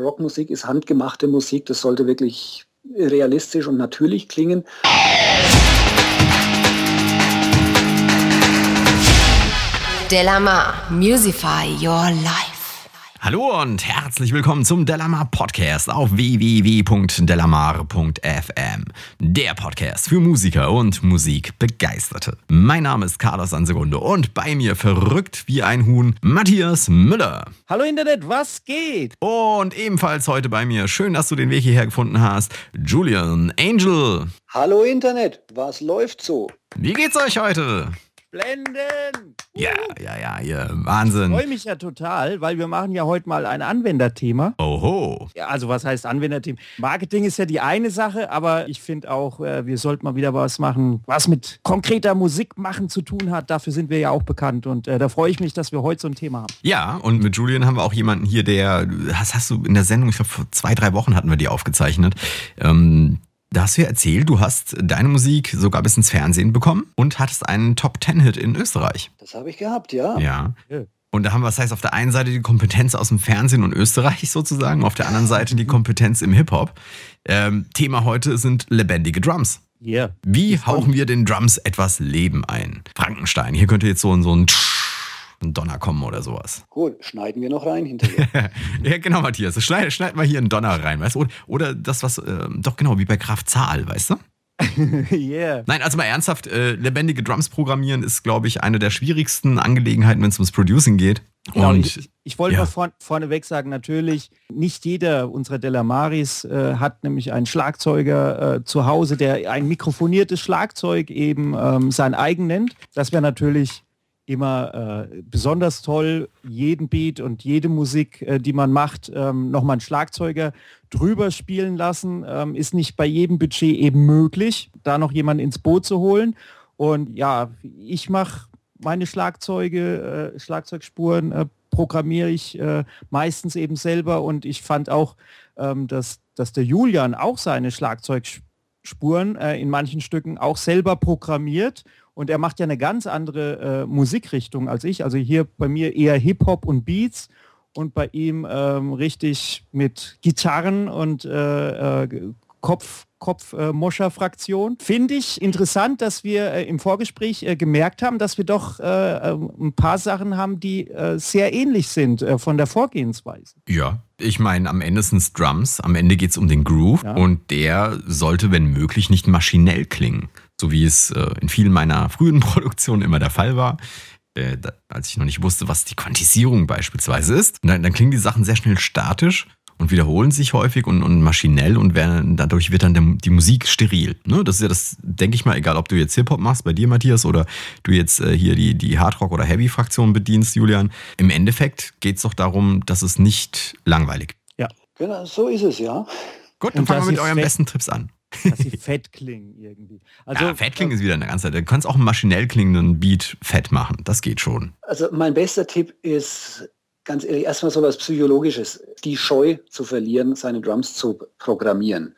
Rockmusik ist handgemachte Musik, das sollte wirklich realistisch und natürlich klingen. Delamar, Musify Your Life. Hallo und herzlich willkommen zum Delamar Podcast auf www.delamar.fm. Der Podcast für Musiker und Musikbegeisterte. Mein Name ist Carlos Ansegunde und bei mir verrückt wie ein Huhn Matthias Müller. Hallo Internet, was geht? Und ebenfalls heute bei mir, schön, dass du den Weg hierher gefunden hast, Julian Angel. Hallo Internet, was läuft so? Wie geht's euch heute? Blenden! Ja, ja, ja, ja, Wahnsinn. Ich freue mich ja total, weil wir machen ja heute mal ein Anwenderthema. Oho. Ja, also was heißt Anwenderthema? Marketing ist ja die eine Sache, aber ich finde auch, äh, wir sollten mal wieder was machen, was mit konkreter Musik machen zu tun hat. Dafür sind wir ja auch bekannt und äh, da freue ich mich, dass wir heute so ein Thema haben. Ja, und mit Julian haben wir auch jemanden hier, der, das hast du in der Sendung, ich glaube vor zwei, drei Wochen hatten wir die aufgezeichnet, ähm, da hast du ja erzählt, du hast deine Musik sogar bis ins Fernsehen bekommen und hattest einen Top-Ten-Hit in Österreich. Das habe ich gehabt, ja. Ja. Und da haben wir, das heißt, auf der einen Seite die Kompetenz aus dem Fernsehen und Österreich sozusagen, auf der anderen Seite die Kompetenz im Hip-Hop. Ähm, Thema heute sind lebendige Drums. Yeah. Wie hauchen wir den Drums etwas Leben ein? Frankenstein, hier könnte jetzt so, ein- so ein, ein Donner kommen oder sowas. Gut, schneiden wir noch rein hinterher. ja, genau, Matthias. Schneid, schneid mal hier einen Donner rein, weißt du? Oder, oder das, was, äh, doch genau, wie bei Kraft Zahl, weißt du? yeah. Nein, also mal ernsthaft, äh, lebendige Drums programmieren ist, glaube ich, eine der schwierigsten Angelegenheiten, wenn es ums Producing geht. Genau, Und ich, ich wollte ja. mal vorn, vorneweg sagen, natürlich, nicht jeder unserer Delamaris äh, hat nämlich einen Schlagzeuger äh, zu Hause, der ein mikrofoniertes Schlagzeug eben ähm, sein eigen nennt. Das wäre natürlich immer äh, besonders toll, jeden Beat und jede Musik, äh, die man macht, ähm, nochmal einen Schlagzeuger drüber spielen lassen, ähm, ist nicht bei jedem Budget eben möglich, da noch jemanden ins Boot zu holen. Und ja, ich mache meine Schlagzeuge, äh, Schlagzeugspuren äh, programmiere ich äh, meistens eben selber. Und ich fand auch, ähm, dass, dass der Julian auch seine Schlagzeugspuren äh, in manchen Stücken auch selber programmiert und er macht ja eine ganz andere äh, Musikrichtung als ich. Also hier bei mir eher Hip-Hop und Beats und bei ihm ähm, richtig mit Gitarren und äh, äh, Kopf, Kopf äh. Finde ich interessant, dass wir äh, im Vorgespräch äh, gemerkt haben, dass wir doch äh, äh, ein paar Sachen haben, die äh, sehr ähnlich sind von der Vorgehensweise. ja, ich meine, am Ende sind es Drums, am Ende geht es um den Groove Ja. und der sollte, wenn möglich, nicht maschinell klingen. So wie es äh, in vielen meiner frühen Produktionen immer der Fall war. Äh, da, als ich noch nicht wusste, was die Quantisierung beispielsweise ist. Und dann, dann klingen die Sachen sehr schnell statisch und wiederholen sich häufig und, und maschinell und werden, dadurch wird dann der, die Musik steril. Ne? Das ist ja das, denke ich mal, egal ob du jetzt Hip-Hop machst bei dir, Matthias, oder du jetzt äh, hier die, die Hardrock- oder Heavy-Fraktion bedienst, Julian. Im Endeffekt geht es doch darum, dass es nicht langweilig genau, so ist es, ja. Gut, dann Und fangen wir mit euren besten Tipps an. Dass sie fett klingen irgendwie. Also, ja, fett klingen ist wieder eine ganze Zeit. Du kannst auch einen maschinell klingenden Beat fett machen. Das geht schon. Also mein bester Tipp ist ganz ehrlich erstmal so was Psychologisches, die Scheu zu verlieren, seine Drums zu programmieren.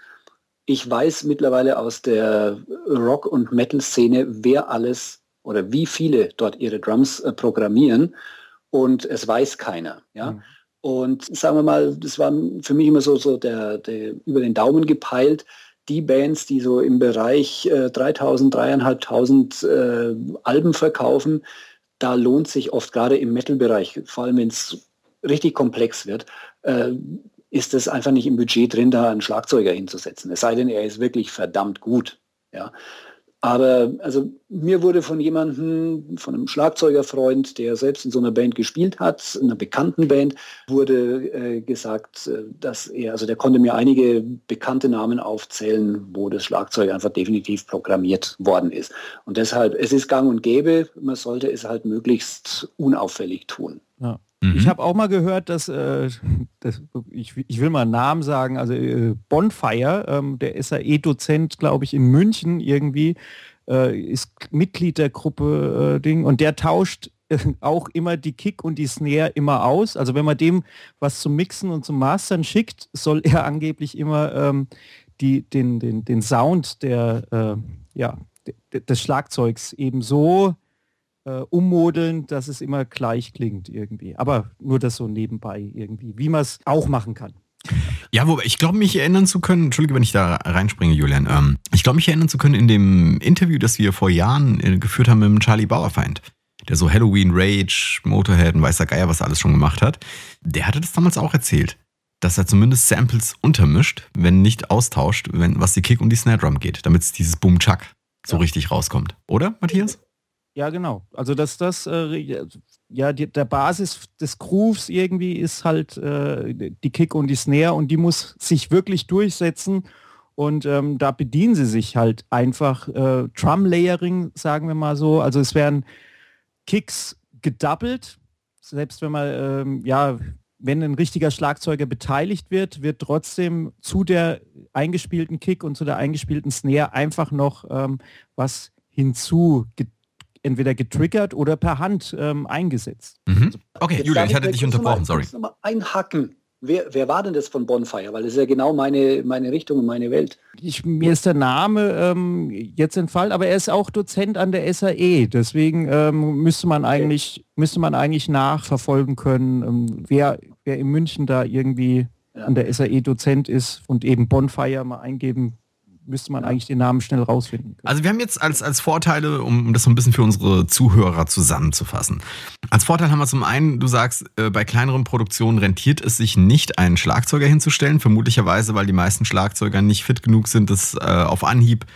Ich weiß mittlerweile aus der Rock- und Metal-Szene, wer alles oder wie viele dort ihre Drums äh, programmieren und es weiß keiner. Ja? Mhm. Und sagen wir mal, das war für mich immer so, so der, der über den Daumen gepeilt, die Bands, die so im Bereich äh, 3000, 3500 äh, Alben verkaufen, da lohnt sich oft gerade im Metal-Bereich, vor allem wenn es richtig komplex wird, äh, ist es einfach nicht im Budget drin, da einen Schlagzeuger hinzusetzen. Es sei denn, er ist wirklich verdammt gut. Ja. Aber also mir wurde von jemandem, von einem Schlagzeugerfreund, der selbst in so einer Band gespielt hat, in einer bekannten Band, wurde äh, gesagt, äh, dass er, also der konnte mir einige bekannte Namen aufzählen, wo das Schlagzeug einfach definitiv programmiert worden ist. Und deshalb, es ist gang und gäbe, man sollte es halt möglichst unauffällig tun. Ja. Mhm. Ich habe auch mal gehört, dass, äh, das, ich, ich will mal einen Namen sagen, also äh, Bonfire, ähm, der ist ja E-Dozent, glaube ich, in München irgendwie, äh, ist Mitglied der Gruppe äh, Ding und der tauscht äh, auch immer die Kick und die Snare immer aus. Also wenn man dem was zum Mixen und zum Mastern schickt, soll er angeblich immer ähm, die, den, den, den Sound der, äh, ja, de- des Schlagzeugs eben so äh, ummodeln, dass es immer gleich klingt irgendwie. Aber nur das so nebenbei irgendwie, wie man es auch machen kann. Ja, wobei ich glaube, mich erinnern zu können, entschuldige, wenn ich da reinspringe, Julian, ähm, ich glaube, mich erinnern zu können in dem Interview, das wir vor Jahren äh, geführt haben mit dem Charlie Bauerfeind, der so Halloween Rage, Motorhead und weißer Geier, was alles schon gemacht hat. Der hatte das damals auch erzählt, dass er zumindest Samples untermischt, wenn nicht austauscht, wenn, was die Kick und die Snare Drum geht, damit es dieses Boom Chuck so ja. richtig rauskommt. Oder, Matthias? Ja, genau. Also dass das äh, ja die, der Basis des Grooves irgendwie ist halt äh, die Kick und die Snare und die muss sich wirklich durchsetzen und ähm, da bedienen sie sich halt einfach äh, Drum Layering, sagen wir mal so. Also es werden Kicks gedoppelt, selbst wenn man ähm, ja wenn ein richtiger Schlagzeuger beteiligt wird, wird trotzdem zu der eingespielten Kick und zu der eingespielten Snare einfach noch ähm, was hinzu entweder getriggert oder per Hand ähm, eingesetzt. Mhm. Also, okay, Julia, ich hatte dich unterbrochen, sorry. Mal einhacken. Wer, wer war denn das von Bonfire? Weil das ist ja genau meine, meine Richtung und meine Welt. Ich, mir ist der Name ähm, jetzt entfallen, aber er ist auch Dozent an der SAE. Deswegen ähm, müsste man eigentlich okay. müsste man eigentlich nachverfolgen können, ähm, wer, wer in München da irgendwie ja. an der SAE Dozent ist und eben Bonfire mal eingeben müsste man eigentlich den Namen schnell rausfinden. Können. Also wir haben jetzt als, als Vorteile, um das so ein bisschen für unsere Zuhörer zusammenzufassen. Als Vorteil haben wir zum einen, du sagst, äh, bei kleineren Produktionen rentiert es sich nicht, einen Schlagzeuger hinzustellen, vermutlicherweise, weil die meisten Schlagzeuger nicht fit genug sind, das äh, auf Anhieb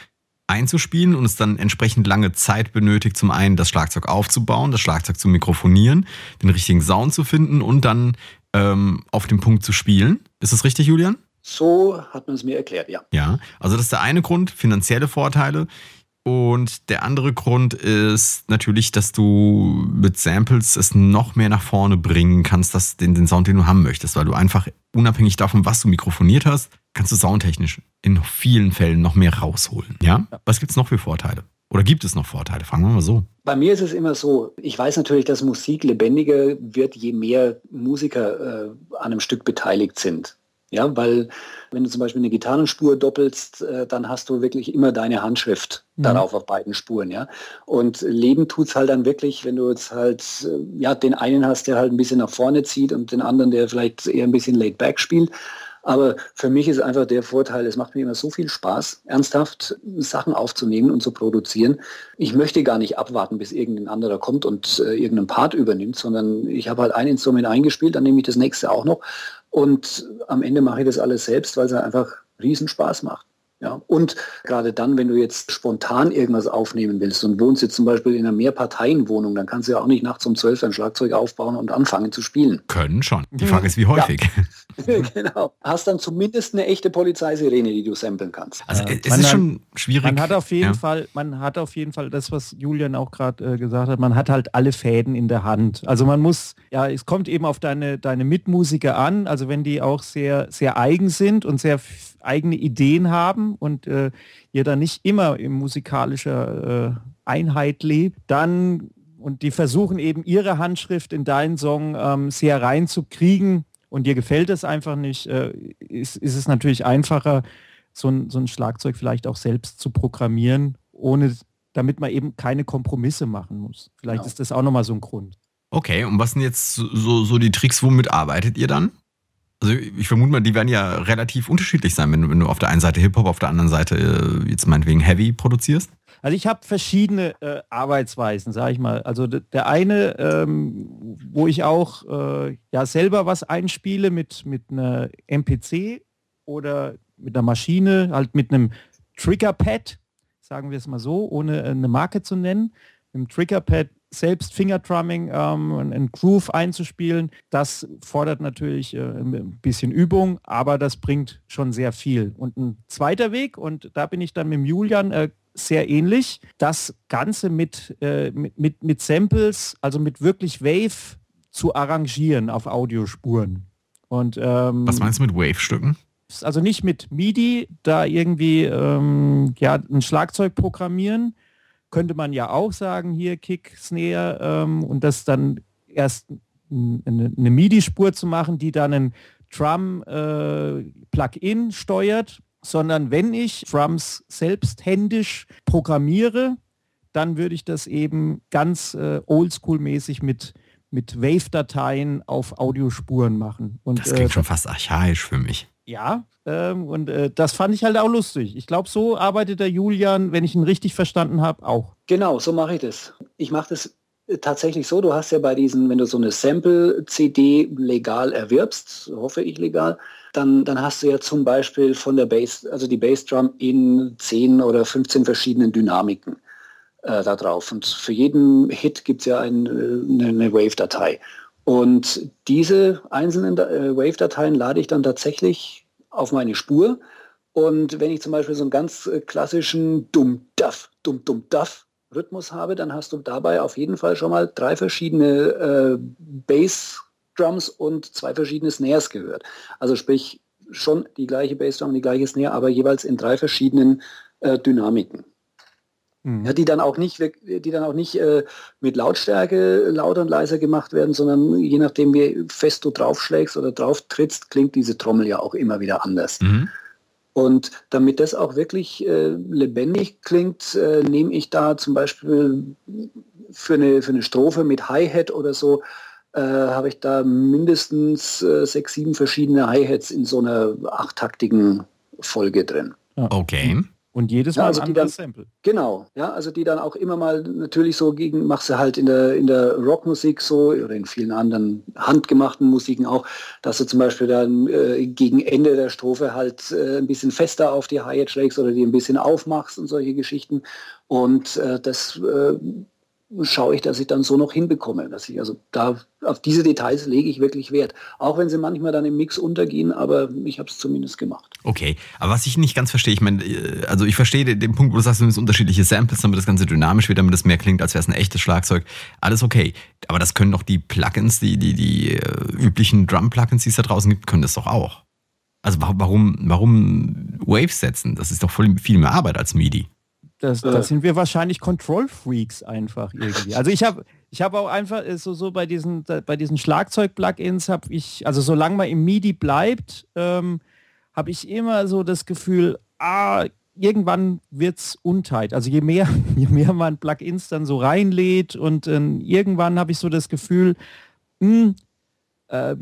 einzuspielen und es dann entsprechend lange Zeit benötigt, zum einen das Schlagzeug aufzubauen, das Schlagzeug zu mikrofonieren, den richtigen Sound zu finden und dann ähm, auf dem Punkt zu spielen. Ist das richtig, Julian? So hat man es mir erklärt, ja. Ja, also das ist der eine Grund, finanzielle Vorteile. Und der andere Grund ist natürlich, dass du mit Samples es noch mehr nach vorne bringen kannst, dass den, den Sound, den du haben möchtest, weil du einfach unabhängig davon, was du mikrofoniert hast, kannst du soundtechnisch in vielen Fällen noch mehr rausholen. Ja? Was gibt es noch für Vorteile? Oder gibt es noch Vorteile? Fangen wir mal so. Bei mir ist es immer so, ich weiß natürlich, dass Musik lebendiger wird, je mehr Musiker äh, an einem Stück beteiligt sind. Ja, weil wenn du zum Beispiel eine Gitarrenspur doppelst, äh, dann hast du wirklich immer deine Handschrift mhm. darauf auf beiden Spuren, ja. Und Leben tut es halt dann wirklich, wenn du jetzt halt, äh, ja, den einen hast, der halt ein bisschen nach vorne zieht und den anderen, der vielleicht eher ein bisschen laid back spielt. Aber für mich ist einfach der Vorteil, es macht mir immer so viel Spaß, ernsthaft Sachen aufzunehmen und zu produzieren. Ich möchte gar nicht abwarten, bis irgendein anderer kommt und äh, irgendeinen Part übernimmt, sondern ich habe halt ein Instrument eingespielt, dann nehme ich das nächste auch noch und am Ende mache ich das alles selbst, weil es einfach riesen Spaß macht. Ja, und gerade dann, wenn du jetzt spontan irgendwas aufnehmen willst und wohnst jetzt zum Beispiel in einer Mehrparteienwohnung, dann kannst du ja auch nicht nachts um zwölf ein Schlagzeug aufbauen und anfangen zu spielen. Können schon. Die Frage ist, wie häufig. Ja. genau. Hast dann zumindest eine echte Polizeisirene, die du samplen kannst. Also äh, es ist hat, schon schwierig. Man hat auf jeden ja. Fall, man hat auf jeden Fall das, was Julian auch gerade äh, gesagt hat, man hat halt alle Fäden in der Hand. Also man muss, ja, es kommt eben auf deine, deine Mitmusiker an, also wenn die auch sehr, sehr eigen sind und sehr eigene Ideen haben und äh, ihr dann nicht immer in musikalischer äh, Einheit lebt, dann und die versuchen eben ihre Handschrift in deinen Song ähm, sehr reinzukriegen und dir gefällt es einfach nicht, äh, ist, ist es natürlich einfacher, so ein, so ein Schlagzeug vielleicht auch selbst zu programmieren, ohne damit man eben keine Kompromisse machen muss. Vielleicht genau. ist das auch nochmal so ein Grund. Okay, und was sind jetzt so, so die Tricks, womit arbeitet ihr dann? Also ich vermute mal, die werden ja relativ unterschiedlich sein, wenn du, wenn du auf der einen Seite Hip-Hop, auf der anderen Seite äh, jetzt meinetwegen Heavy produzierst. Also ich habe verschiedene äh, Arbeitsweisen, sage ich mal. Also der eine, ähm, wo ich auch äh, ja selber was einspiele mit, mit einer MPC oder mit einer Maschine, halt mit einem Triggerpad, sagen wir es mal so, ohne eine Marke zu nennen. Dem Triggerpad selbst Fingerdrumming, ähm, einen Groove einzuspielen, das fordert natürlich äh, ein bisschen Übung, aber das bringt schon sehr viel. Und ein zweiter Weg, und da bin ich dann mit Julian äh, sehr ähnlich, das Ganze mit, äh, mit, mit, mit Samples, also mit wirklich Wave zu arrangieren auf Audiospuren. Und, ähm, Was meinst du mit Wave-Stücken? Also nicht mit MIDI, da irgendwie ähm, ja, ein Schlagzeug programmieren, könnte man ja auch sagen, hier Kick, Snare ähm, und das dann erst eine, eine MIDI-Spur zu machen, die dann ein Drum-Plugin äh, steuert, sondern wenn ich Drums selbst händisch programmiere, dann würde ich das eben ganz äh, oldschool-mäßig mit, mit Wave-Dateien auf Audiospuren machen. Und, das klingt äh, schon fast archaisch für mich. Ja, ähm, und äh, das fand ich halt auch lustig. Ich glaube, so arbeitet der Julian, wenn ich ihn richtig verstanden habe, auch. Genau, so mache ich das. Ich mache das äh, tatsächlich so, du hast ja bei diesen, wenn du so eine Sample-CD legal erwirbst, hoffe ich legal, dann, dann hast du ja zum Beispiel von der Bass, also die Bassdrum in 10 oder 15 verschiedenen Dynamiken äh, da drauf. Und für jeden Hit gibt es ja ein, äh, eine, eine Wave-Datei. Und diese einzelnen äh, Wave-Dateien lade ich dann tatsächlich auf meine Spur. Und wenn ich zum Beispiel so einen ganz äh, klassischen Dumm-Duff, Dumm-Dumm-Duff Rhythmus habe, dann hast du dabei auf jeden Fall schon mal drei verschiedene äh, Bass-Drums und zwei verschiedene Snares gehört. Also sprich schon die gleiche Bassdrum, die gleiche Snare, aber jeweils in drei verschiedenen äh, Dynamiken. Mhm. Ja, die dann auch nicht, die dann auch nicht äh, mit Lautstärke lauter und leiser gemacht werden, sondern je nachdem, wie fest du draufschlägst oder drauf trittst, klingt diese Trommel ja auch immer wieder anders. Mhm. Und damit das auch wirklich äh, lebendig klingt, äh, nehme ich da zum Beispiel für eine, für eine Strophe mit Hi-Hat oder so, äh, habe ich da mindestens äh, sechs, sieben verschiedene Hi-Hats in so einer achttaktigen Folge drin. Okay. Und jedes Mal ja, also ein anderes Sample. Genau, ja, also die dann auch immer mal natürlich so gegen, machst du halt in der, in der Rockmusik so oder in vielen anderen handgemachten Musiken auch, dass du zum Beispiel dann äh, gegen Ende der Strophe halt äh, ein bisschen fester auf die Hi-Hat schlägst oder die ein bisschen aufmachst und solche Geschichten. Und äh, das äh, schaue ich, dass ich dann so noch hinbekomme. Dass ich also da auf diese Details lege ich wirklich Wert. Auch wenn sie manchmal dann im Mix untergehen, aber ich habe es zumindest gemacht. Okay, aber was ich nicht ganz verstehe, ich meine, äh, also ich verstehe den Punkt, wo du sagst, du nimmst unterschiedliche Samples, damit das Ganze dynamisch wird, damit das mehr klingt, als wäre es ein echtes Schlagzeug. Alles okay. Aber das können doch die Plugins, die, die, die äh, üblichen Drum-Plugins, die es da draußen gibt, können das doch auch. Also warum, warum Waves setzen? Das ist doch voll viel mehr Arbeit als MIDI. Das, äh. das sind wir wahrscheinlich Control-Freaks einfach irgendwie. Also ich habe ich habe auch einfach äh, so, so bei diesen, bei diesen Schlagzeug-Plugins habe ich, also solange man im MIDI bleibt, ähm, habe ich immer so das Gefühl, ah, irgendwann wird es unteilt. Also je mehr, je mehr man Plugins dann so reinlädt und äh, irgendwann habe ich so das Gefühl, mh, hm, äh,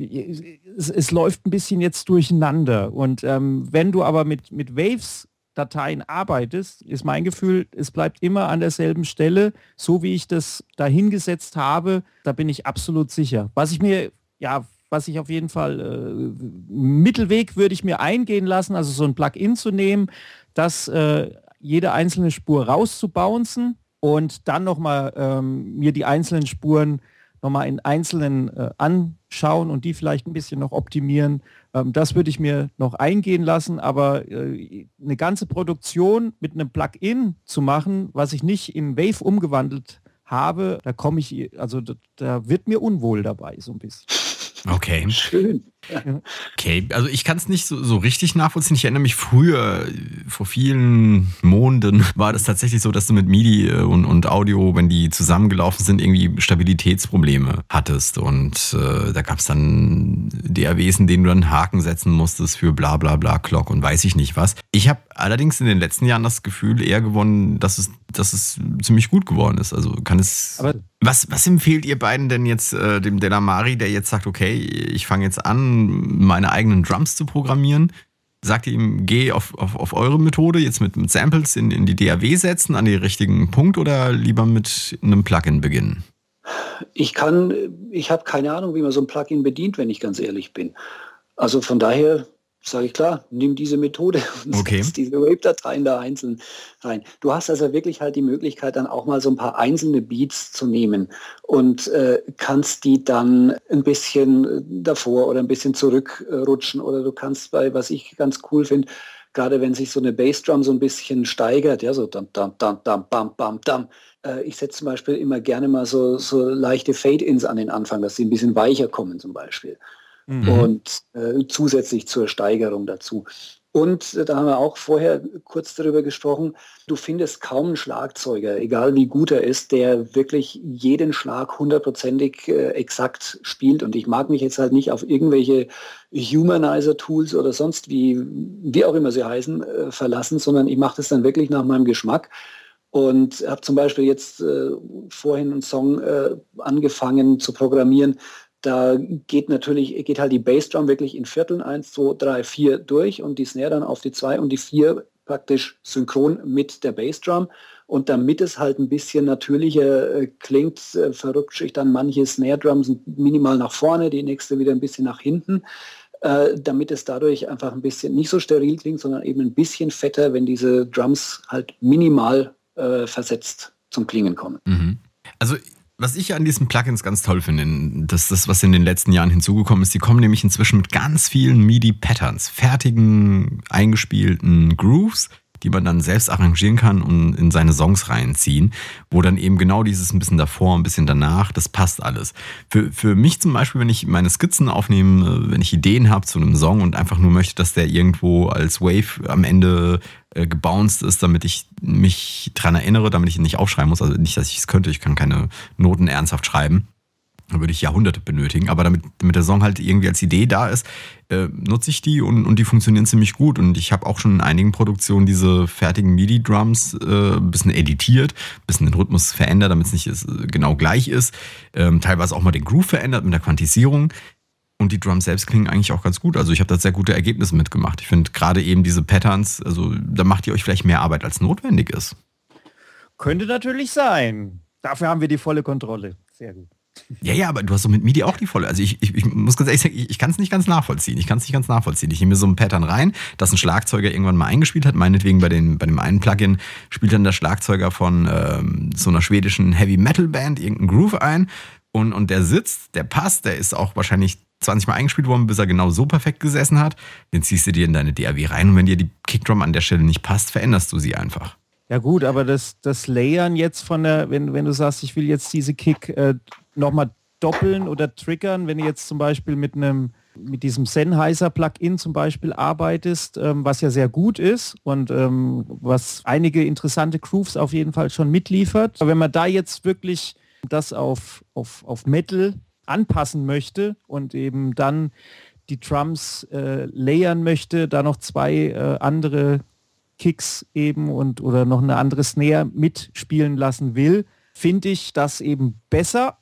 es, es, läuft ein bisschen jetzt durcheinander. Und ähm, wenn du aber mit, mit Waves Dateien arbeitest, ist mein Gefühl, es bleibt immer an derselben Stelle, so wie ich das dahingesetzt habe, da bin ich absolut sicher. Was ich mir, ja, was ich auf jeden Fall, äh, Mittelweg würde ich mir eingehen lassen, also so ein Plugin zu nehmen, das äh, jede einzelne Spur rauszubouncen und dann nochmal ähm, mir die einzelnen Spuren nochmal in einzelnen äh, anschauen und die vielleicht ein bisschen noch optimieren. Ähm, das würde ich mir noch eingehen lassen, aber äh, eine ganze Produktion mit einem Plugin zu machen, was ich nicht in Wave umgewandelt habe, da komme ich, also da, da wird mir unwohl dabei so ein bisschen. Okay. Schön. Okay, also ich kann es nicht so, so richtig nachvollziehen. Ich erinnere mich früher, vor vielen Monden, war das tatsächlich so, dass du mit MIDI äh, und, und Audio, wenn die zusammengelaufen sind, irgendwie Stabilitätsprobleme hattest. Und äh, da gab es dann DAWs, in denen du dann Haken setzen musstest für bla bla bla Clock und weiß ich nicht was. Ich habe allerdings in den letzten Jahren das Gefühl eher gewonnen, dass es, dass es ziemlich gut geworden ist. Also kann es. Aber was, was empfehlt ihr beiden denn jetzt äh, dem Delamari, der jetzt sagt, okay, ich fange jetzt an, meine eigenen Drums zu programmieren? Sagt ihr ihm, geh auf, auf, auf eure Methode, jetzt mit, mit Samples in, in die DAW setzen, an den richtigen Punkt oder lieber mit einem Plugin beginnen? Ich kann, ich habe keine Ahnung, wie man so ein Plugin bedient, wenn ich ganz ehrlich bin. Also von daher sage ich klar, nimm diese Methode und okay. setz diese Wave-Dateien da einzeln rein. Du hast also wirklich halt die Möglichkeit, dann auch mal so ein paar einzelne Beats zu nehmen und äh, kannst die dann ein bisschen davor oder ein bisschen zurückrutschen oder du kannst bei, was ich ganz cool finde, gerade wenn sich so eine Bassdrum so ein bisschen steigert, ja, so dam, dam, dam, dam, bam, bam, dam. Äh, ich setze zum Beispiel immer gerne mal so, so leichte Fade-Ins an den Anfang, dass sie ein bisschen weicher kommen zum Beispiel mhm. und äh, zusätzlich zur Steigerung dazu. Und äh, da haben wir auch vorher kurz darüber gesprochen, du findest kaum einen Schlagzeuger, egal wie gut er ist, der wirklich jeden Schlag hundertprozentig äh, exakt spielt. Und ich mag mich jetzt halt nicht auf irgendwelche Humanizer-Tools oder sonst wie, wie auch immer sie heißen, äh, verlassen, sondern ich mache das dann wirklich nach meinem Geschmack. Und habe zum Beispiel jetzt äh, vorhin einen Song äh, angefangen zu programmieren, Da geht natürlich, geht halt die Bassdrum wirklich in Vierteln 1, 2, 3, 4 durch und die Snare dann auf die 2 und die 4 praktisch synchron mit der Bassdrum. Und damit es halt ein bisschen natürlicher äh, klingt, äh, verrutsche ich dann manche Snare Drums minimal nach vorne, die nächste wieder ein bisschen nach hinten, äh, damit es dadurch einfach ein bisschen nicht so steril klingt, sondern eben ein bisschen fetter, wenn diese Drums halt minimal äh, versetzt zum Klingen kommen. Mhm. Also was ich an diesen Plugins ganz toll finde, das ist das, was in den letzten Jahren hinzugekommen ist, die kommen nämlich inzwischen mit ganz vielen MIDI-Patterns, fertigen, eingespielten Grooves, die man dann selbst arrangieren kann und in seine Songs reinziehen, wo dann eben genau dieses ein bisschen davor, ein bisschen danach, das passt alles. Für, für mich zum Beispiel, wenn ich meine Skizzen aufnehme, wenn ich Ideen habe zu einem Song und einfach nur möchte, dass der irgendwo als Wave am Ende äh, gebounced ist, damit ich mich dran erinnere, damit ich ihn nicht aufschreiben muss. Also nicht, dass ich es könnte, ich kann keine Noten ernsthaft schreiben. Da würde ich Jahrhunderte benötigen. Aber damit, damit der Song halt irgendwie als Idee da ist, äh, nutze ich die und, und die funktionieren ziemlich gut. Und ich habe auch schon in einigen Produktionen diese fertigen MIDI-Drums äh, ein bisschen editiert, ein bisschen den Rhythmus verändert, damit es nicht ist, äh, genau gleich ist. Ähm, teilweise auch mal den Groove verändert mit der Quantisierung. Und die Drums selbst klingen eigentlich auch ganz gut. Also ich habe da sehr gute Ergebnisse mitgemacht. Ich finde gerade eben diese Patterns, also da macht ihr euch vielleicht mehr Arbeit, als notwendig ist. Könnte natürlich sein. Dafür haben wir die volle Kontrolle. Sehr gut. Ja, ja, aber du hast doch mit MIDI auch die volle. Also ich, ich, ich muss ganz ehrlich sagen, ich, ich kann es nicht ganz nachvollziehen. Ich kann es nicht ganz nachvollziehen. Ich nehme so ein Pattern rein, das ein Schlagzeuger irgendwann mal eingespielt hat. Meinetwegen bei, den, bei dem einen Plugin spielt dann der Schlagzeuger von ähm, so einer schwedischen Heavy Metal Band irgendeinen Groove ein und, und der sitzt, der passt, der ist auch wahrscheinlich 20 Mal eingespielt worden, bis er genau so perfekt gesessen hat. Den ziehst du dir in deine DAW rein und wenn dir die Kickdrum an der Stelle nicht passt, veränderst du sie einfach. Ja gut, aber das, das Layern jetzt von der, wenn, wenn du sagst, ich will jetzt diese Kick äh, nochmal doppeln oder triggern, wenn du jetzt zum Beispiel mit einem mit diesem Sennheiser Plugin zum Beispiel arbeitest, ähm, was ja sehr gut ist und ähm, was einige interessante Grooves auf jeden Fall schon mitliefert. Aber wenn man da jetzt wirklich das auf, auf, auf Metal anpassen möchte und eben dann die Drums äh, layern möchte, da noch zwei äh, andere Kicks eben und oder noch eine andere Snare mitspielen lassen will, finde ich das eben besser,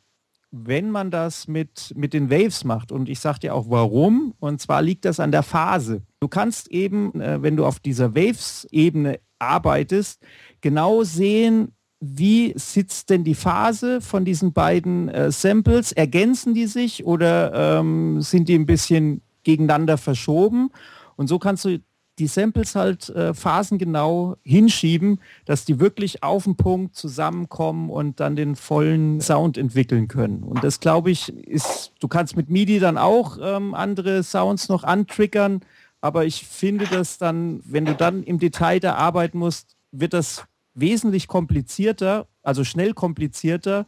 wenn man das mit, mit den Waves macht. Und ich sage dir auch warum. Und zwar liegt das an der Phase. Du kannst eben, äh, wenn du auf dieser Waves-Ebene arbeitest, genau sehen, wie sitzt denn die Phase von diesen beiden äh, Samples? Ergänzen die sich oder ähm, sind die ein bisschen gegeneinander verschoben? Und so kannst du die Samples halt äh, phasengenau hinschieben, dass die wirklich auf den Punkt zusammenkommen und dann den vollen Sound entwickeln können. Und das glaube ich ist, du kannst mit MIDI dann auch ähm, andere Sounds noch antriggern, aber ich finde das dann, wenn du dann im Detail da arbeiten musst, wird das wesentlich komplizierter, also schnell komplizierter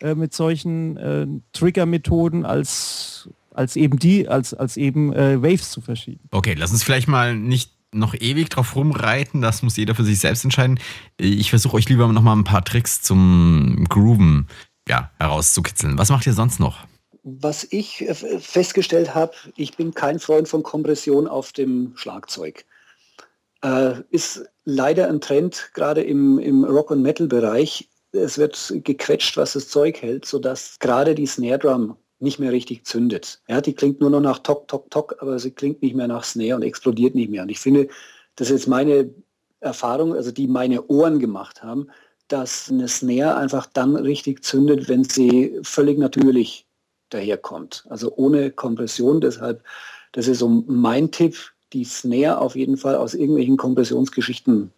äh, mit solchen äh, Trigger-Methoden als als eben die, als, als eben äh, Waves zu verschieben. Okay, lass uns vielleicht mal nicht noch ewig drauf rumreiten, das muss jeder für sich selbst entscheiden. Ich versuche euch lieber noch mal ein paar Tricks zum Grooven ja, herauszukitzeln. Was macht ihr sonst noch? Was ich äh, festgestellt habe, ich bin kein Freund von Kompression auf dem Schlagzeug. Äh, ist leider ein Trend, gerade im, im Rock- und Metal-Bereich. Es wird gequetscht, was das Zeug hält, sodass gerade die Snare Drum nicht mehr richtig zündet. Ja, die klingt nur noch nach Tok, Tok, Tok, aber sie klingt nicht mehr nach Snare und explodiert nicht mehr. Und ich finde, das ist jetzt meine Erfahrung, also die meine Ohren gemacht haben, dass eine Snare einfach dann richtig zündet, wenn sie völlig natürlich daherkommt. Also ohne Kompression. Deshalb, das ist so mein Tipp, die Snare auf jeden Fall aus irgendwelchen Kompressionsgeschichten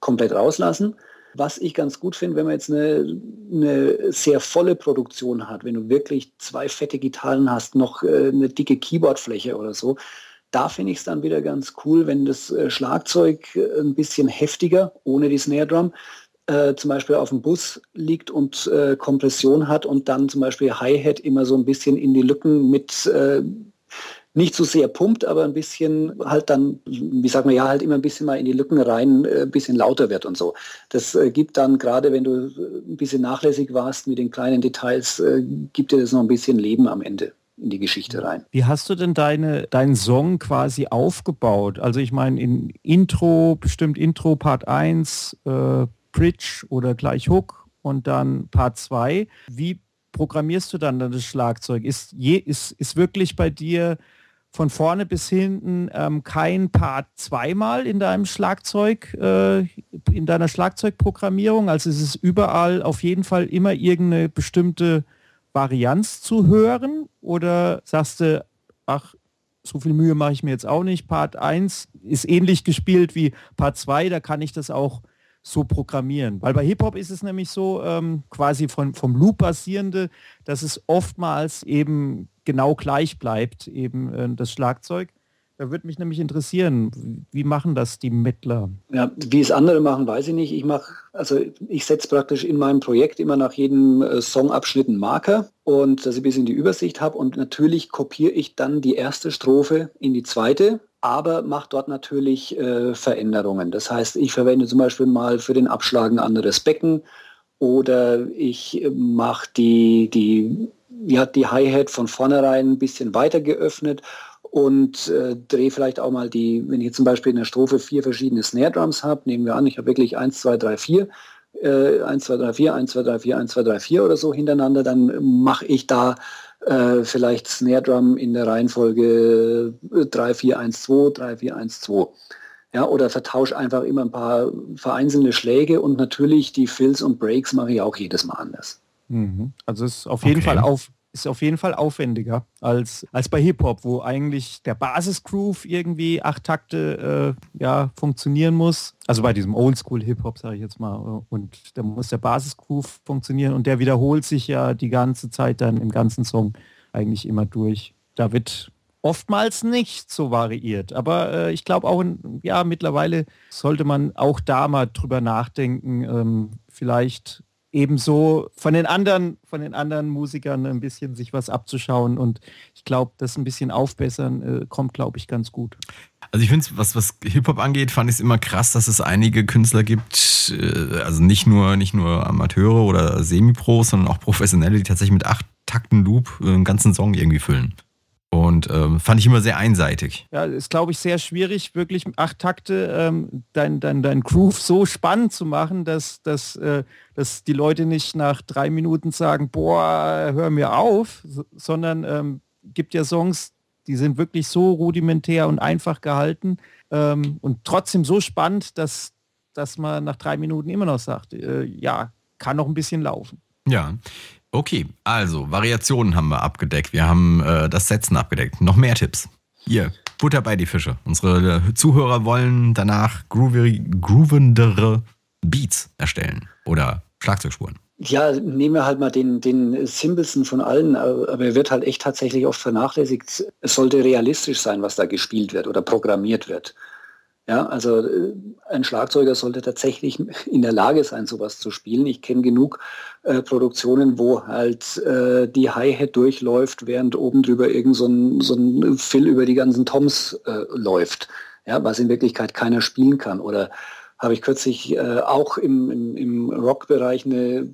komplett rauslassen. Was ich ganz gut finde, wenn man jetzt eine, eine, sehr volle Produktion hat, wenn du wirklich zwei fette Gitarren hast, noch äh, eine dicke Keyboardfläche oder so, da finde ich es dann wieder ganz cool, wenn das äh, Schlagzeug äh, ein bisschen heftiger, ohne die Snare Drum, äh, zum Beispiel auf dem Bus liegt und äh, Kompression hat und dann zum Beispiel Hi-Hat immer so ein bisschen in die Lücken mit äh, nicht so sehr pumpt, aber ein bisschen halt dann, wie sagt man ja, halt immer ein bisschen mal in die Lücken rein, äh, ein bisschen lauter wird und so. Das äh, gibt dann, gerade wenn du ein bisschen nachlässig warst mit den kleinen Details, äh, gibt dir das noch ein bisschen Leben am Ende in die Geschichte rein. Wie hast du denn deine, deinen Song quasi aufgebaut? Also ich meine, in Intro, bestimmt Intro Part 1, äh, Bridge oder gleich Hook und dann Part 2. Wie programmierst du dann das Schlagzeug? Ist, je, ist, ist wirklich bei dir von vorne bis hinten ähm, kein Part zweimal in deinem Schlagzeug, äh, in deiner Schlagzeugprogrammierung. Also es ist überall auf jeden Fall immer irgendeine bestimmte Varianz zu hören. Oder sagst du, ach, so viel Mühe mache ich mir jetzt auch nicht. Part 1 ist ähnlich gespielt wie Part 2, da kann ich das auch so programmieren. Weil bei Hip-Hop ist es nämlich so, ähm, quasi von, vom Loop basierende, dass es oftmals eben genau gleich bleibt, eben äh, das Schlagzeug. Da würde mich nämlich interessieren, wie machen das die Mittler? Ja, wie es andere machen, weiß ich nicht. Ich mache, also ich setze praktisch in meinem Projekt immer nach jedem äh, Songabschnitt einen Marker und dass ich ein bisschen die Übersicht habe und natürlich kopiere ich dann die erste Strophe in die zweite, aber mache dort natürlich äh, Veränderungen. Das heißt, ich verwende zum Beispiel mal für den Abschlag ein anderes Becken oder ich äh, mache die, die ja, die Hi-Hat von vornherein ein bisschen weiter geöffnet und äh, drehe vielleicht auch mal die, wenn ich jetzt zum Beispiel in der Strophe vier verschiedene Snare Drums habe, nehmen wir an, ich habe wirklich 1, 2, 3, 4, äh, 1, 2, 3, 4, 1, 2, 3, 4, 1, 2, 3, 4 oder so hintereinander, dann mache ich da äh, vielleicht Snare Drum in der Reihenfolge 3, 4, 1, 2, 3, 4, 1, 2. Ja, oder vertausche einfach immer ein paar vereinzelte Schläge und natürlich die Fills und Breaks mache ich auch jedes Mal anders. Mhm. Also ist auf jeden okay. Fall auf, ist auf jeden Fall aufwendiger als, als bei Hip-Hop, wo eigentlich der Basis-Groove irgendwie acht Takte äh, ja, funktionieren muss. Also bei diesem Oldschool-Hip-Hop, sage ich jetzt mal. Und da muss der Basis-Groove funktionieren und der wiederholt sich ja die ganze Zeit dann im ganzen Song eigentlich immer durch. Da wird oftmals nicht so variiert. Aber äh, ich glaube auch, ja, mittlerweile sollte man auch da mal drüber nachdenken, ähm, vielleicht ebenso von den anderen, von den anderen Musikern ein bisschen sich was abzuschauen und ich glaube, das ein bisschen aufbessern äh, kommt, glaube ich, ganz gut. Also ich finde was, was Hip-Hop angeht, fand ich es immer krass, dass es einige Künstler gibt, äh, also nicht nur, nicht nur Amateure oder Semi-Pros, sondern auch Professionelle, die tatsächlich mit acht Takten Loop äh, einen ganzen Song irgendwie füllen. Und ähm, fand ich immer sehr einseitig. Ja, ist, glaube ich, sehr schwierig, wirklich acht Takte ähm, dein, dein, dein Groove so spannend zu machen, dass, dass, äh, dass die Leute nicht nach drei Minuten sagen, boah, hör mir auf, sondern ähm, gibt ja Songs, die sind wirklich so rudimentär und einfach gehalten ähm, und trotzdem so spannend, dass, dass man nach drei Minuten immer noch sagt, äh, ja, kann noch ein bisschen laufen. Ja, Okay, also Variationen haben wir abgedeckt. Wir haben äh, das Setzen abgedeckt. Noch mehr Tipps. Hier, Butter bei die Fische. Unsere Zuhörer wollen danach groovendere Beats erstellen oder Schlagzeugspuren. Ja, nehmen wir halt mal den, den simpelsten von allen, aber er wird halt echt tatsächlich oft vernachlässigt. Es sollte realistisch sein, was da gespielt wird oder programmiert wird. Ja, also äh, ein Schlagzeuger sollte tatsächlich in der Lage sein, sowas zu spielen. Ich kenne genug äh, Produktionen, wo halt äh, die Hi-Hat durchläuft, während oben drüber irgend so ein, so ein Fill über die ganzen Toms äh, läuft, ja, was in Wirklichkeit keiner spielen kann. Oder habe ich kürzlich äh, auch im, im, im Rock-Bereich eine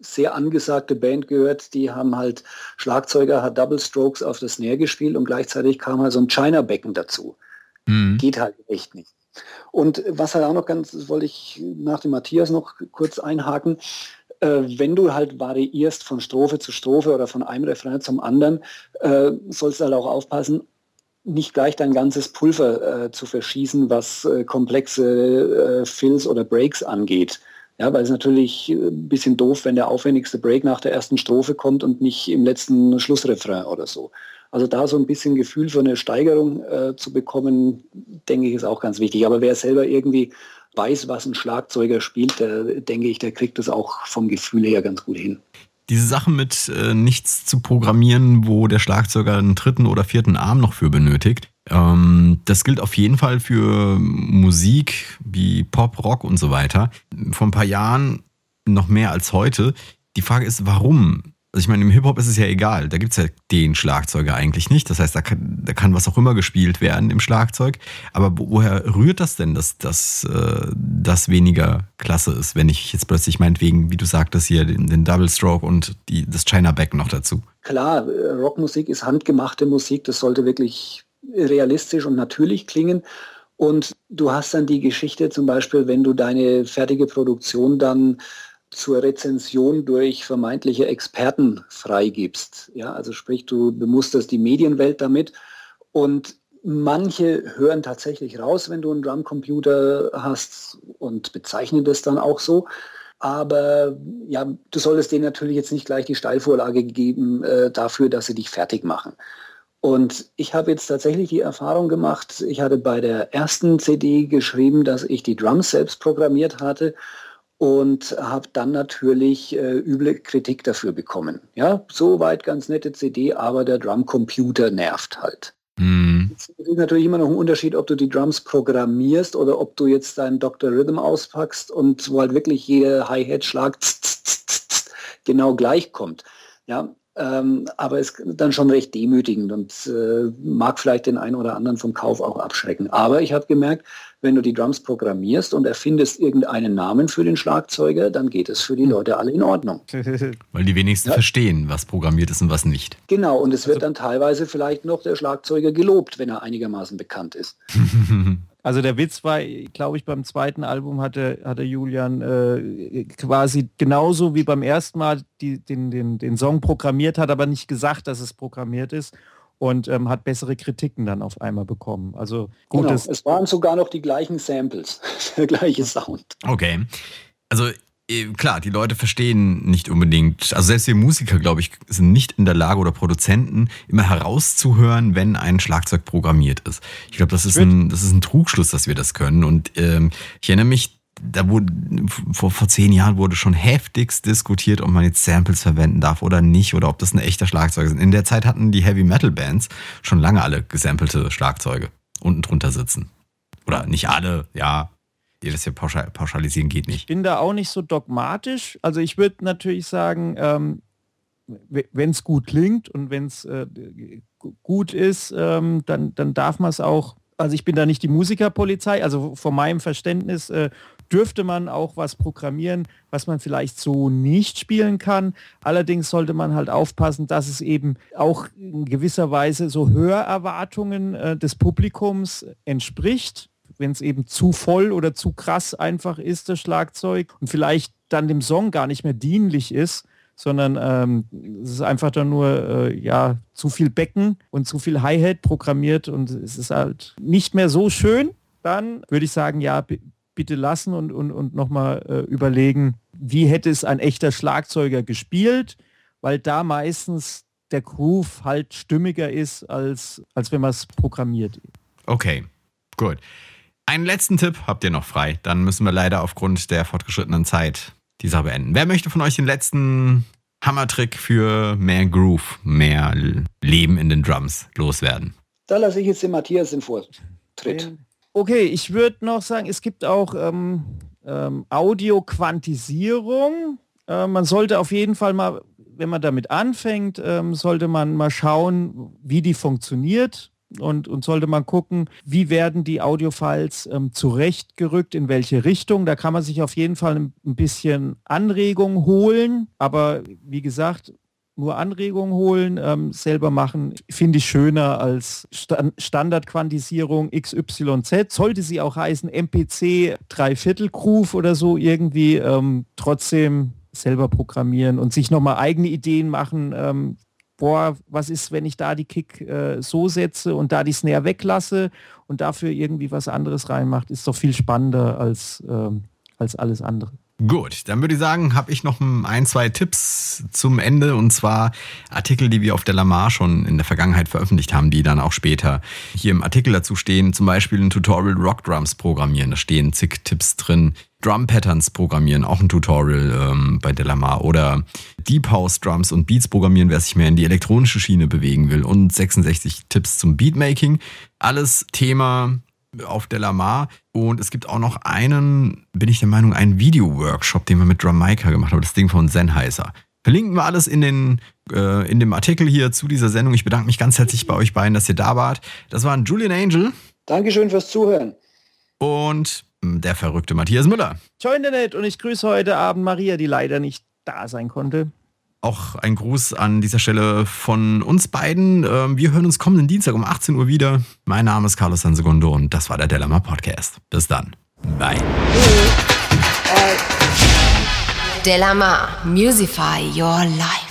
sehr angesagte Band gehört, die haben halt Schlagzeuger, hat Double Strokes auf das Snare gespielt und gleichzeitig kam halt so ein China-Becken dazu. Mhm. Geht halt echt nicht. Und was halt auch noch ganz, das wollte ich nach dem Matthias noch kurz einhaken, äh, wenn du halt variierst von Strophe zu Strophe oder von einem Refrain zum anderen, äh, sollst du halt auch aufpassen, nicht gleich dein ganzes Pulver äh, zu verschießen, was äh, komplexe äh, Fills oder Breaks angeht. Ja, weil es natürlich ein bisschen doof, wenn der aufwendigste Break nach der ersten Strophe kommt und nicht im letzten Schlussrefrain oder so. Also da so ein bisschen Gefühl für eine Steigerung äh, zu bekommen, denke ich, ist auch ganz wichtig. Aber wer selber irgendwie weiß, was ein Schlagzeuger spielt, der, denke ich, der kriegt das auch vom Gefühl her ganz gut hin. Diese Sache mit äh, nichts zu programmieren, wo der Schlagzeuger einen dritten oder vierten Arm noch für benötigt, ähm, das gilt auf jeden Fall für Musik wie Pop, Rock und so weiter. Vor ein paar Jahren noch mehr als heute. Die Frage ist, warum? Also ich meine, im Hip-Hop ist es ja egal. Da gibt es ja den Schlagzeuger eigentlich nicht. Das heißt, da kann, da kann was auch immer gespielt werden im Schlagzeug. Aber woher rührt das denn, dass, dass äh, das weniger klasse ist, wenn ich jetzt plötzlich meinetwegen, wie du sagtest, hier den, den Double Stroke und die, das China Back noch dazu? Klar, äh, Rockmusik ist handgemachte Musik. Das sollte wirklich realistisch und natürlich klingen. Und du hast dann die Geschichte zum Beispiel, wenn du deine fertige Produktion dann zur Rezension durch vermeintliche Experten freigibst. Ja, also sprich, du bemusterst die Medienwelt damit und manche hören tatsächlich raus, wenn du einen Drumcomputer hast und bezeichnen das dann auch so. Aber ja, du solltest denen natürlich jetzt nicht gleich die Steilvorlage geben äh, dafür, dass sie dich fertig machen. Und ich habe jetzt tatsächlich die Erfahrung gemacht, ich hatte bei der ersten CD geschrieben, dass ich die Drums selbst programmiert hatte und habe dann natürlich äh, üble Kritik dafür bekommen. Ja, soweit ganz nette CD, aber der Drumcomputer nervt halt. Mm. Es ist natürlich immer noch ein Unterschied, ob du die Drums programmierst oder ob du jetzt deinen Dr. Rhythm auspackst und wo halt wirklich jeder Hi-Hat-Schlag genau gleich kommt. Ja, ähm, aber es ist dann schon recht demütigend und äh, mag vielleicht den einen oder anderen vom Kauf auch abschrecken. Aber ich habe gemerkt, wenn du die Drums programmierst und erfindest irgendeinen Namen für den Schlagzeuger, dann geht es für die hm. Leute alle in Ordnung. Weil die wenigsten ja. verstehen, was programmiert ist und was nicht. Genau, und es wird also, dann teilweise vielleicht noch der Schlagzeuger gelobt, wenn er einigermaßen bekannt ist. Also der Witz war, glaube ich, beim zweiten Album hatte, hatte Julian äh, quasi genauso wie beim ersten Mal die, den, den, den Song programmiert, hat aber nicht gesagt, dass es programmiert ist und ähm, hat bessere Kritiken dann auf einmal bekommen. Also gut, genau, es waren sogar noch die gleichen Samples, der gleiche Sound. Okay. Also äh, klar, die Leute verstehen nicht unbedingt, also selbst wir Musiker, glaube ich, sind nicht in der Lage oder Produzenten immer herauszuhören, wenn ein Schlagzeug programmiert ist. Ich glaube, das ist ein, das ist ein Trugschluss, dass wir das können. Und ähm, ich erinnere mich, da wurde vor, vor zehn Jahren wurde schon heftigst diskutiert, ob man jetzt Samples verwenden darf oder nicht oder ob das ein echter Schlagzeug ist. In der Zeit hatten die Heavy Metal Bands schon lange alle gesampelte Schlagzeuge unten drunter sitzen. Oder nicht alle, ja, das hier pauschalisieren geht nicht. Ich bin da auch nicht so dogmatisch. Also ich würde natürlich sagen, ähm, wenn es gut klingt und wenn es äh, gut ist, ähm, dann, dann darf man es auch. Also ich bin da nicht die Musikerpolizei, also von meinem Verständnis äh, dürfte man auch was programmieren, was man vielleicht so nicht spielen kann. Allerdings sollte man halt aufpassen, dass es eben auch in gewisser Weise so Hörerwartungen äh, des Publikums entspricht wenn es eben zu voll oder zu krass einfach ist, das Schlagzeug und vielleicht dann dem Song gar nicht mehr dienlich ist, sondern ähm, es ist einfach dann nur äh, ja zu viel Becken und zu viel Hi-Hat programmiert und es ist halt nicht mehr so schön, dann würde ich sagen, ja, bitte lassen und, und, und nochmal äh, überlegen, wie hätte es ein echter Schlagzeuger gespielt, weil da meistens der Groove halt stimmiger ist, als, als wenn man es programmiert. Okay, gut. Einen letzten Tipp habt ihr noch frei. Dann müssen wir leider aufgrund der fortgeschrittenen Zeit die Sache beenden. Wer möchte von euch den letzten Hammertrick für mehr Groove, mehr Leben in den Drums loswerden? Da lasse ich jetzt den Matthias den Vortritt. Okay, ich würde noch sagen, es gibt auch ähm, ähm, Audio-Quantisierung. Äh, man sollte auf jeden Fall mal, wenn man damit anfängt, ähm, sollte man mal schauen, wie die funktioniert und, und sollte man gucken, wie werden die Audiofiles ähm, zurechtgerückt, in welche Richtung. Da kann man sich auf jeden Fall ein, ein bisschen Anregung holen, aber wie gesagt, nur Anregungen holen, ähm, selber machen, finde ich schöner als Stand Standardquantisierung XYZ. Sollte sie auch heißen MPC Dreiviertel Groove oder so irgendwie, ähm, trotzdem selber programmieren und sich nochmal eigene Ideen machen, ähm, boah, was ist, wenn ich da die Kick äh, so setze und da die Snare weglasse und dafür irgendwie was anderes reinmacht, ist doch viel spannender als, ähm, als alles andere. Gut, dann würde ich sagen, habe ich noch ein, zwei Tipps zum Ende und zwar Artikel, die wir auf der Lamar schon in der Vergangenheit veröffentlicht haben, die dann auch später hier im Artikel dazu stehen. Zum Beispiel ein Tutorial Rock Drums programmieren, da stehen zig Tipps drin. Drum Patterns programmieren, auch ein Tutorial ähm, bei Delamar. Oder Deep House Drums und Beats programmieren, wer sich mehr in die elektronische Schiene bewegen will. Und 66 Tipps zum Beatmaking. Alles Thema auf Delamar. Und es gibt auch noch einen, bin ich der Meinung, einen Video-Workshop, den wir mit Maker gemacht haben. Das Ding von Sennheiser. Verlinken wir alles in, den, äh, in dem Artikel hier zu dieser Sendung. Ich bedanke mich ganz herzlich bei euch beiden, dass ihr da wart. Das waren Julian Angel. Dankeschön fürs Zuhören. Und der verrückte Matthias Müller. Ciao Internet und ich grüße heute Abend Maria, die leider nicht da sein konnte. Auch ein Gruß an dieser Stelle von uns beiden. Ähm, wir hören uns kommenden Dienstag um 18 Uhr wieder. Mein Name ist Carlos Sansegundo und das war der Delamar Podcast. Bis dann. Bye. Delamar, Musify Your Life.